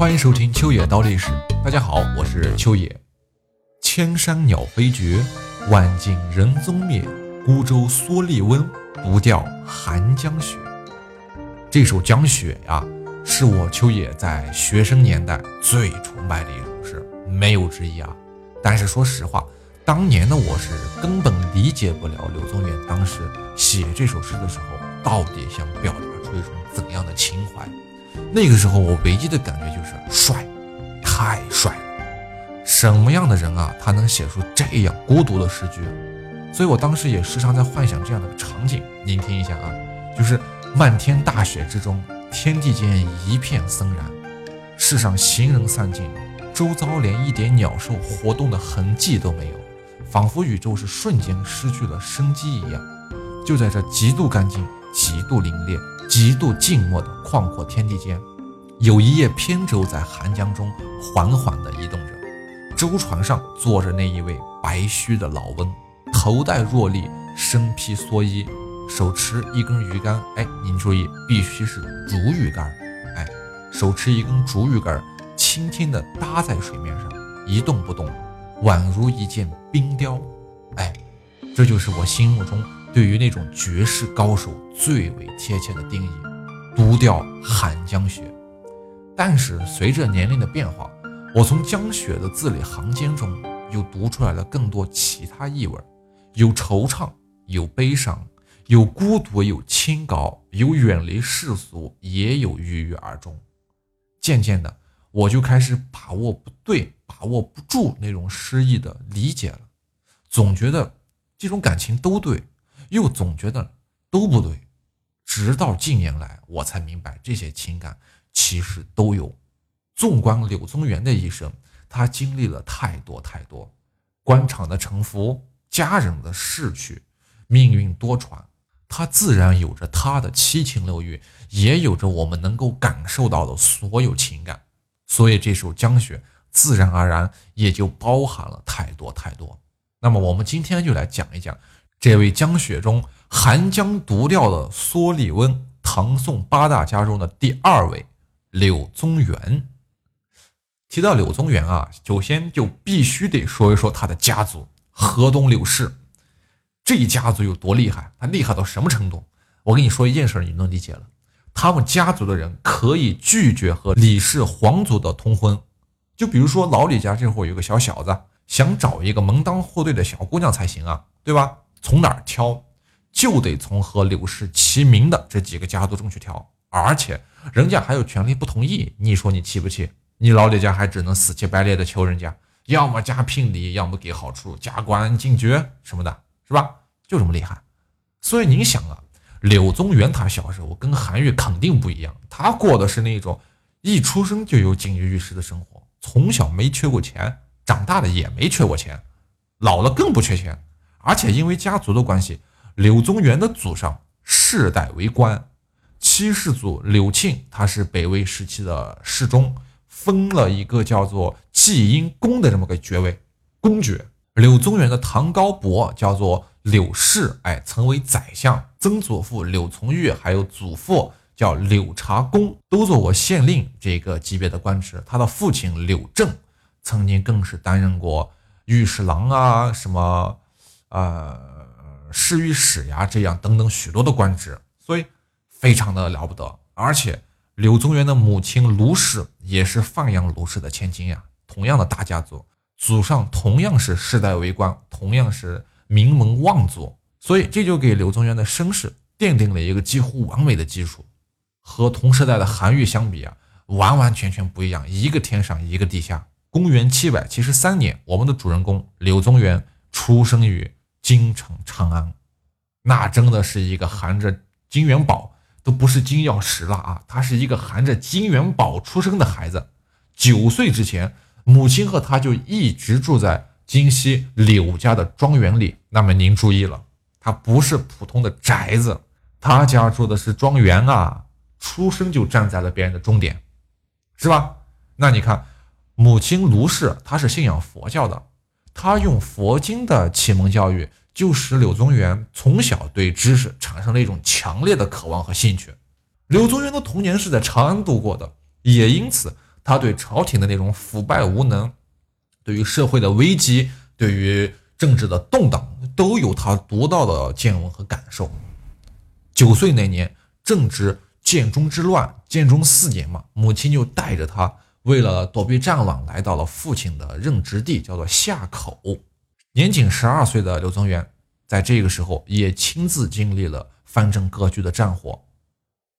欢迎收听秋野刀历史。大家好，我是秋野。千山鸟飞绝，万径人踪灭。孤舟蓑笠翁，独钓寒江雪。这首《江雪》呀，是我秋野在学生年代最崇拜的一首诗，没有之一啊。但是说实话，当年的我是根本理解不了柳宗元当时写这首诗的时候，到底想表达出一种怎样的情怀。那个时候，我唯一的感觉就是帅，太帅了！什么样的人啊，他能写出这样孤独的诗句？所以我当时也时常在幻想这样的场景，您听一下啊，就是漫天大雪之中，天地间一片森然，世上行人散尽，周遭连一点鸟兽活动的痕迹都没有，仿佛宇宙是瞬间失去了生机一样。就在这极度干净、极度凛冽、极度静默的旷阔天地间，有一叶扁舟在寒江中缓缓地移动着，舟船上坐着那一位白须的老翁。头戴若笠，身披蓑衣，手持一根鱼竿。哎，您注意，必须是竹鱼竿。哎，手持一根竹鱼竿，轻轻地搭在水面上，一动不动，宛如一件冰雕。哎，这就是我心目中对于那种绝世高手最为贴切的定义：独钓寒江雪。但是随着年龄的变化，我从江雪的字里行间中又读出来了更多其他意味。有惆怅，有悲伤，有孤独，有清高，有远离世俗，也有郁郁而终。渐渐的，我就开始把握不对，把握不住那种诗意的理解了。总觉得这种感情都对，又总觉得都不对。直到近年来，我才明白这些情感其实都有。纵观柳宗元的一生，他经历了太多太多，官场的沉浮。家人的逝去，命运多舛，他自然有着他的七情六欲，也有着我们能够感受到的所有情感，所以这首《江雪》自然而然也就包含了太多太多。那么我们今天就来讲一讲这位江雪中寒江独钓的蓑笠翁，唐宋八大家中的第二位柳宗元。提到柳宗元啊，首先就必须得说一说他的家族。河东柳氏这一家族有多厉害？他厉害到什么程度？我跟你说一件事，你能理解了。他们家族的人可以拒绝和李氏皇族的通婚。就比如说老李家这会有个小小子，想找一个门当户对的小姑娘才行啊，对吧？从哪儿挑？就得从和柳氏齐名的这几个家族中去挑，而且人家还有权利不同意。你说你气不气？你老李家还只能死乞白赖的求人家。要么加聘礼，要么给好处，加官进爵什么的，是吧？就这么厉害。所以您想啊，柳宗元他小时候跟韩愈肯定不一样，他过的是那种一出生就有锦衣玉食的生活，从小没缺过钱，长大了也没缺过钱，老了更不缺钱。而且因为家族的关系，柳宗元的祖上世代为官，七世祖柳庆他是北魏时期的世宗。封了一个叫做季阴公的这么个爵位，公爵。柳宗元的堂高伯叫做柳氏，哎，曾为宰相。曾祖父柳从玉，还有祖父叫柳查公，都做过县令这个级别的官职。他的父亲柳正，曾经更是担任过御史郎啊，什么呃侍御史呀，这样等等许多的官职，所以非常的了不得，而且。柳宗元的母亲卢氏也是范阳卢氏的千金呀，同样的大家族，祖上同样是世代为官，同样是名门望族，所以这就给柳宗元的身世奠定了一个几乎完美的基础。和同时代的韩愈相比啊，完完全全不一样，一个天上一个地下。公元七百七十三年，我们的主人公柳宗元出生于京城长安，那真的是一个含着金元宝。都不是金钥匙了啊！他是一个含着金元宝出生的孩子。九岁之前，母亲和他就一直住在京西柳家的庄园里。那么您注意了，他不是普通的宅子，他家住的是庄园啊！出生就站在了别人的终点，是吧？那你看，母亲卢氏，她是信仰佛教的，她用佛经的启蒙教育。就使柳宗元从小对知识产生了一种强烈的渴望和兴趣。柳宗元的童年是在长安度过的，也因此他对朝廷的那种腐败无能，对于社会的危机，对于政治的动荡，都有他独到的见闻和感受。九岁那年正值建中之乱，建中四年嘛，母亲就带着他，为了躲避战乱，来到了父亲的任职地，叫做夏口。年仅十二岁的刘宗元，在这个时候也亲自经历了藩镇割据的战火。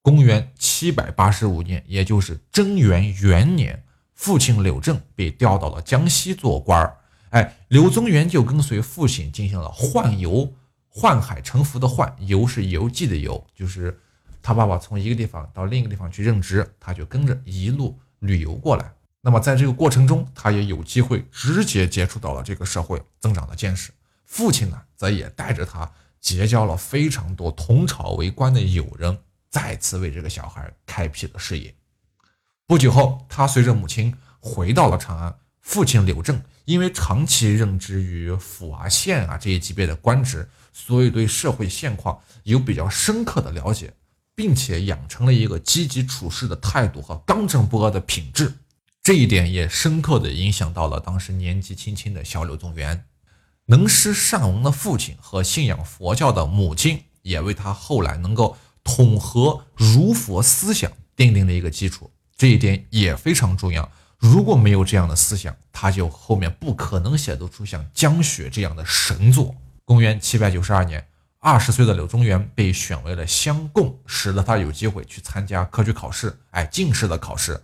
公元七百八十五年，也就是贞元元年，父亲柳正被调到了江西做官儿。哎，柳宗元就跟随父亲进行了宦游，宦海沉浮的宦，游是游记的游，就是他爸爸从一个地方到另一个地方去任职，他就跟着一路旅游过来。那么在这个过程中，他也有机会直接接触到了这个社会，增长的见识。父亲呢，则也带着他结交了非常多同朝为官的友人，再次为这个小孩开辟了视野。不久后，他随着母亲回到了长安。父亲柳正因为长期任职于府啊、县啊这一级别的官职，所以对社会现况有比较深刻的了解，并且养成了一个积极处事的态度和刚正不阿的品质。这一点也深刻地影响到了当时年纪轻轻的小柳宗元。能诗善文的父亲和信仰佛教的母亲，也为他后来能够统合儒佛思想奠定了一个基础。这一点也非常重要。如果没有这样的思想，他就后面不可能写得出像《江雪》这样的神作。公元七百九十二年，二十岁的柳宗元被选为了乡贡，使得他有机会去参加科举考试，哎，进士的考试。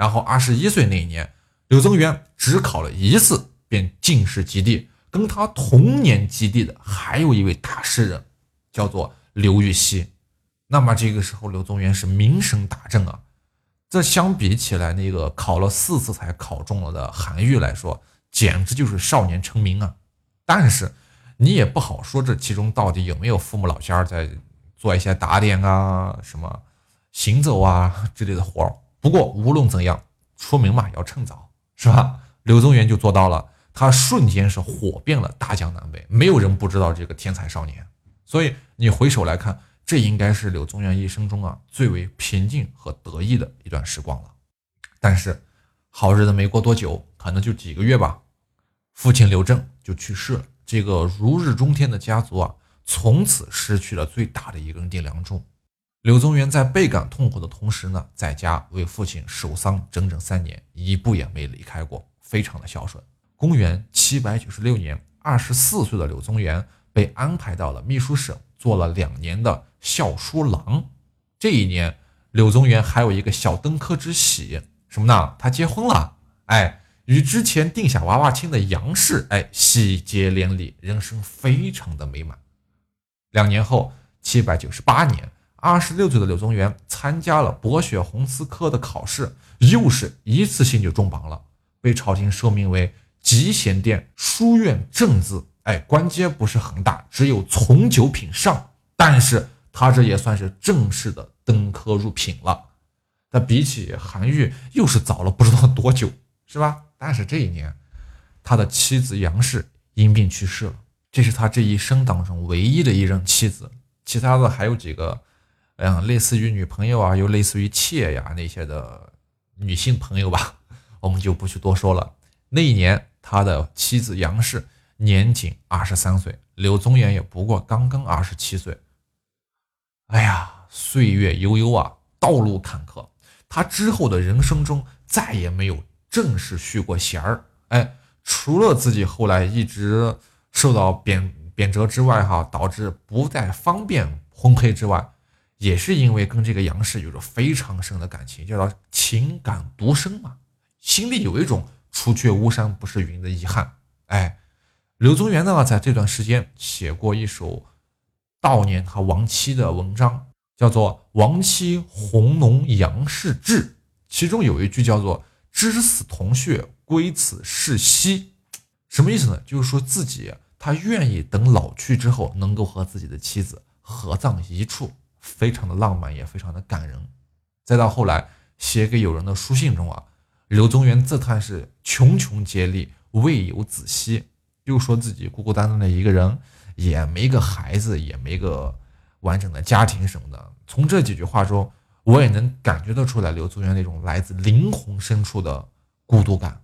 然后二十一岁那一年，柳宗元只考了一次便进士及第。跟他同年及第的还有一位大诗人，叫做刘禹锡。那么这个时候，柳宗元是名声大振啊。这相比起来，那个考了四次才考中了的韩愈来说，简直就是少年成名啊。但是你也不好说这其中到底有没有父母老家在做一些打点啊、什么行走啊之类的活儿。不过无论怎样，出名嘛要趁早，是吧？柳宗元就做到了，他瞬间是火遍了大江南北，没有人不知道这个天才少年。所以你回首来看，这应该是柳宗元一生中啊最为平静和得意的一段时光了。但是好日子没过多久，可能就几个月吧，父亲柳正就去世了。这个如日中天的家族啊，从此失去了最大的一根顶梁柱。柳宗元在倍感痛苦的同时呢，在家为父亲守丧整整三年，一步也没离开过，非常的孝顺。公元七百九十六年，二十四岁的柳宗元被安排到了秘书省，做了两年的校书郎。这一年，柳宗元还有一个小登科之喜，什么呢？他结婚了，哎，与之前定下娃娃亲的杨氏，哎，喜结连理，人生非常的美满。两年后，七百九十八年。二十六岁的柳宗元参加了博学鸿词科的考试，又是一次性就中榜了，被朝廷授命为集贤殿书院正字。哎，官阶不是很大，只有从九品上，但是他这也算是正式的登科入品了。那比起韩愈，又是早了不知道多久，是吧？但是这一年，他的妻子杨氏因病去世了，这是他这一生当中唯一的一任妻子，其他的还有几个。嗯，类似于女朋友啊，又类似于妾呀那些的女性朋友吧，我们就不去多说了。那一年，他的妻子杨氏年仅二十三岁，柳宗元也不过刚刚二十七岁。哎呀，岁月悠悠啊，道路坎坷，他之后的人生中再也没有正式续过弦儿。哎，除了自己后来一直受到贬贬谪之外，哈，导致不再方便婚配之外。也是因为跟这个杨氏有着非常深的感情，叫做情感独生嘛，心里有一种除却巫山不是云的遗憾。哎，柳宗元呢，在这段时间写过一首悼念他亡妻的文章，叫做《亡妻红浓杨氏志》，其中有一句叫做“知死同穴，归此是兮”，什么意思呢？就是说自己他愿意等老去之后，能够和自己的妻子合葬一处。非常的浪漫，也非常的感人。再到后来写给友人的书信中啊，柳宗元自叹是穷穷竭力，未有子息，又说自己孤孤单单的一个人，也没个孩子，也没个完整的家庭什么的。从这几句话中，我也能感觉得出来刘宗元那种来自灵魂深处的孤独感。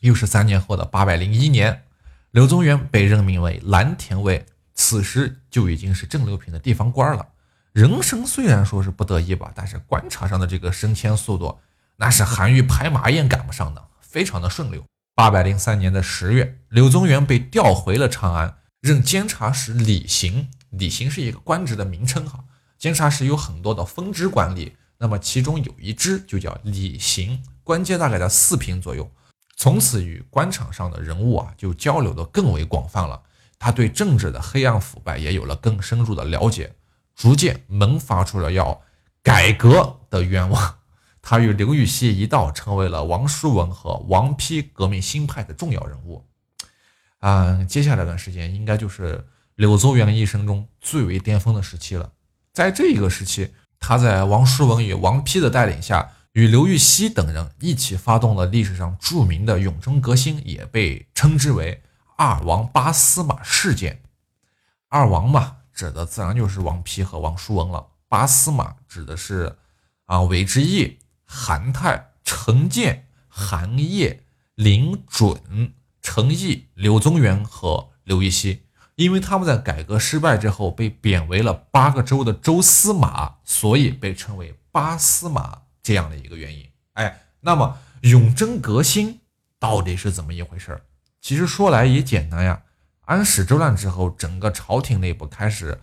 又是三年后的八百零一年，刘宗元被任命为蓝田尉，此时就已经是郑六品的地方官了。人生虽然说是不得已吧，但是官场上的这个升迁速度，那是韩愈拍马也赶不上的，非常的顺溜。八百零三年的十月，柳宗元被调回了长安，任监察使李行。李行是一个官职的名称哈，监察使有很多的分支管理，那么其中有一支就叫李行，官阶大概在四品左右。从此与官场上的人物啊，就交流的更为广泛了。他对政治的黑暗腐败也有了更深入的了解，逐渐萌发出了要改革的愿望。他与刘禹锡一道，成为了王叔文和王丕革命新派的重要人物。啊，接下来这段时间应该就是柳宗元一生中最为巅峰的时期了。在这个时期，他在王叔文与王丕的带领下。与刘禹锡等人一起发动了历史上著名的永贞革新，也被称之为“二王八司马事件”。二王嘛，指的自然就是王丕和王叔文了。八司马指的是啊，韦之义、韩泰、陈建、韩烨、林准、陈毅、柳宗元和刘禹锡。因为他们在改革失败之后被贬为了八个州的州司马，所以被称为八司马。这样的一个原因，哎，那么永贞革新到底是怎么一回事儿？其实说来也简单呀。安史之乱之后，整个朝廷内部开始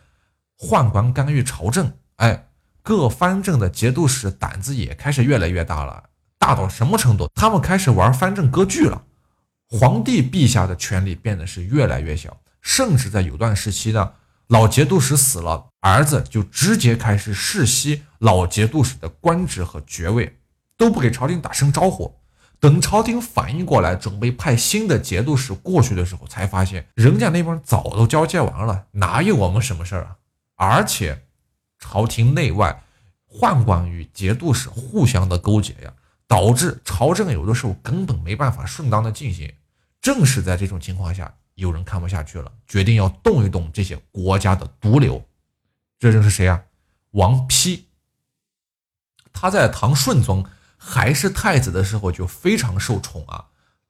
宦官干预朝政，哎，各藩镇的节度使胆子也开始越来越大了，大到什么程度？他们开始玩藩镇割据了。皇帝陛下的权力变得是越来越小，甚至在有段时期呢。老节度使死了，儿子就直接开始世袭老节度使的官职和爵位，都不给朝廷打声招呼。等朝廷反应过来，准备派新的节度使过去的时候，才发现人家那边早都交接完了，哪有我们什么事儿啊？而且，朝廷内外宦官与节度使互相的勾结呀，导致朝政有的时候根本没办法顺当的进行。正是在这种情况下。有人看不下去了，决定要动一动这些国家的毒瘤。这人是谁啊？王丕。他在唐顺宗还是太子的时候就非常受宠啊。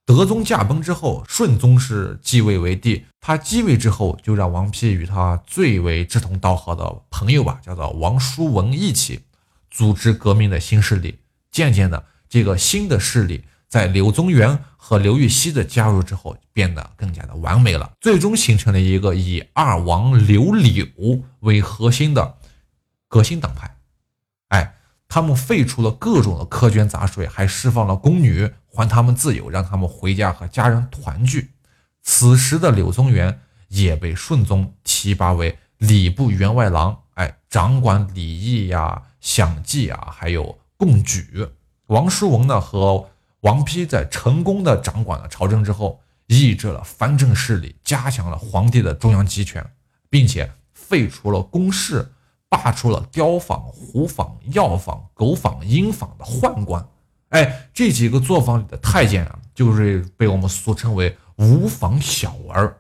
德宗驾崩之后，顺宗是继位为帝。他继位之后，就让王丕与他最为志同道合的朋友吧，叫做王叔文一起组织革命的新势力。渐渐的，这个新的势力。在柳宗元和刘禹锡的加入之后，变得更加的完美了，最终形成了一个以二王刘柳为核心的革新党派。他们废除了各种的苛捐杂税，还释放了宫女，还他们自由，让他们回家和家人团聚。此时的柳宗元也被顺宗提拔为礼部员外郎，哎，掌管礼义呀、享祭啊，还有贡举。王叔文呢和王丕在成功的掌管了朝政之后，抑制了藩镇势力，加强了皇帝的中央集权，并且废除了宫室，罢黜了雕坊、胡坊、药坊、狗坊、鹰坊的宦官。哎，这几个作坊里的太监啊，就是被我们俗称为无坊小儿。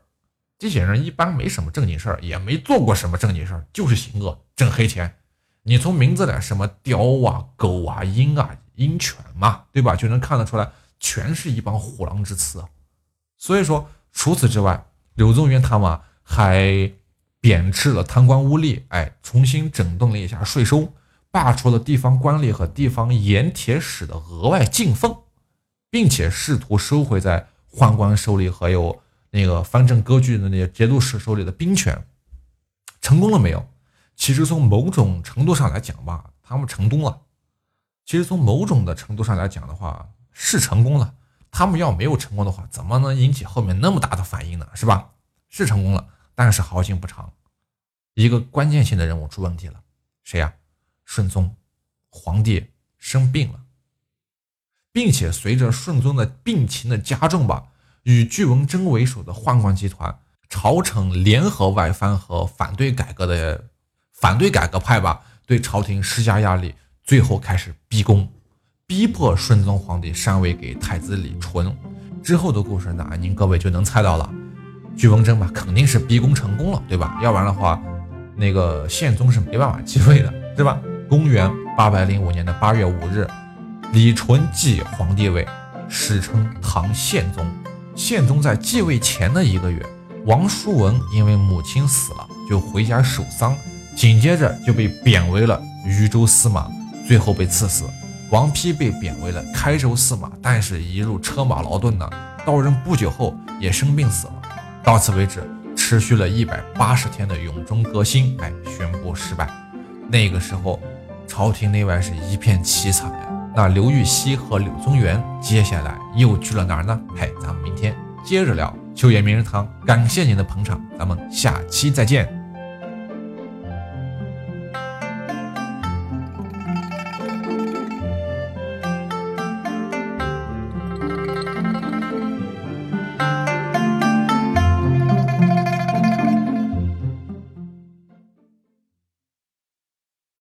这些人一般没什么正经事儿，也没做过什么正经事儿，就是行恶挣黑钱。你从名字里什么雕啊、狗啊、鹰啊。鹰犬嘛，对吧？就能看得出来，全是一帮虎狼之词。所以说，除此之外，柳宗元他们还贬斥了贪官污吏，哎，重新整顿了一下税收，罢除了地方官吏和地方盐铁使的额外进俸，并且试图收回在宦官手里和有那个藩镇割据的那些节度使手里的兵权。成功了没有？其实从某种程度上来讲吧，他们成功了。其实从某种的程度上来讲的话，是成功了。他们要没有成功的话，怎么能引起后面那么大的反应呢？是吧？是成功了，但是好景不长，一个关键性的人物出问题了。谁呀？顺宗，皇帝生病了，并且随着顺宗的病情的加重吧，与巨文贞为首的宦官集团、朝臣联合外藩和反对改革的反对改革派吧，对朝廷施加压力。最后开始逼宫，逼迫顺宗皇帝禅位给太子李纯。之后的故事呢，您各位就能猜到了。巨文贞吧，肯定是逼宫成功了，对吧？要不然的话，那个宪宗是没办法继位的，对吧？公元八百零五年的八月五日，李纯继皇帝位，史称唐宪宗。宪宗在继位前的一个月，王叔文因为母亲死了，就回家守丧，紧接着就被贬为了渝州司马，最后被赐死。王丕被贬为了开州司马，但是一路车马劳顿呢，到任不久后也生病死了。到此为止，持续了一百八十天的永中革新，哎，宣布失败。那个时候，朝廷内外是一片凄惨呀。那刘禹锡和柳宗元接下来又去了哪儿呢？嘿，咱们明天接着聊。秋野名人堂，感谢您的捧场，咱们下期再见。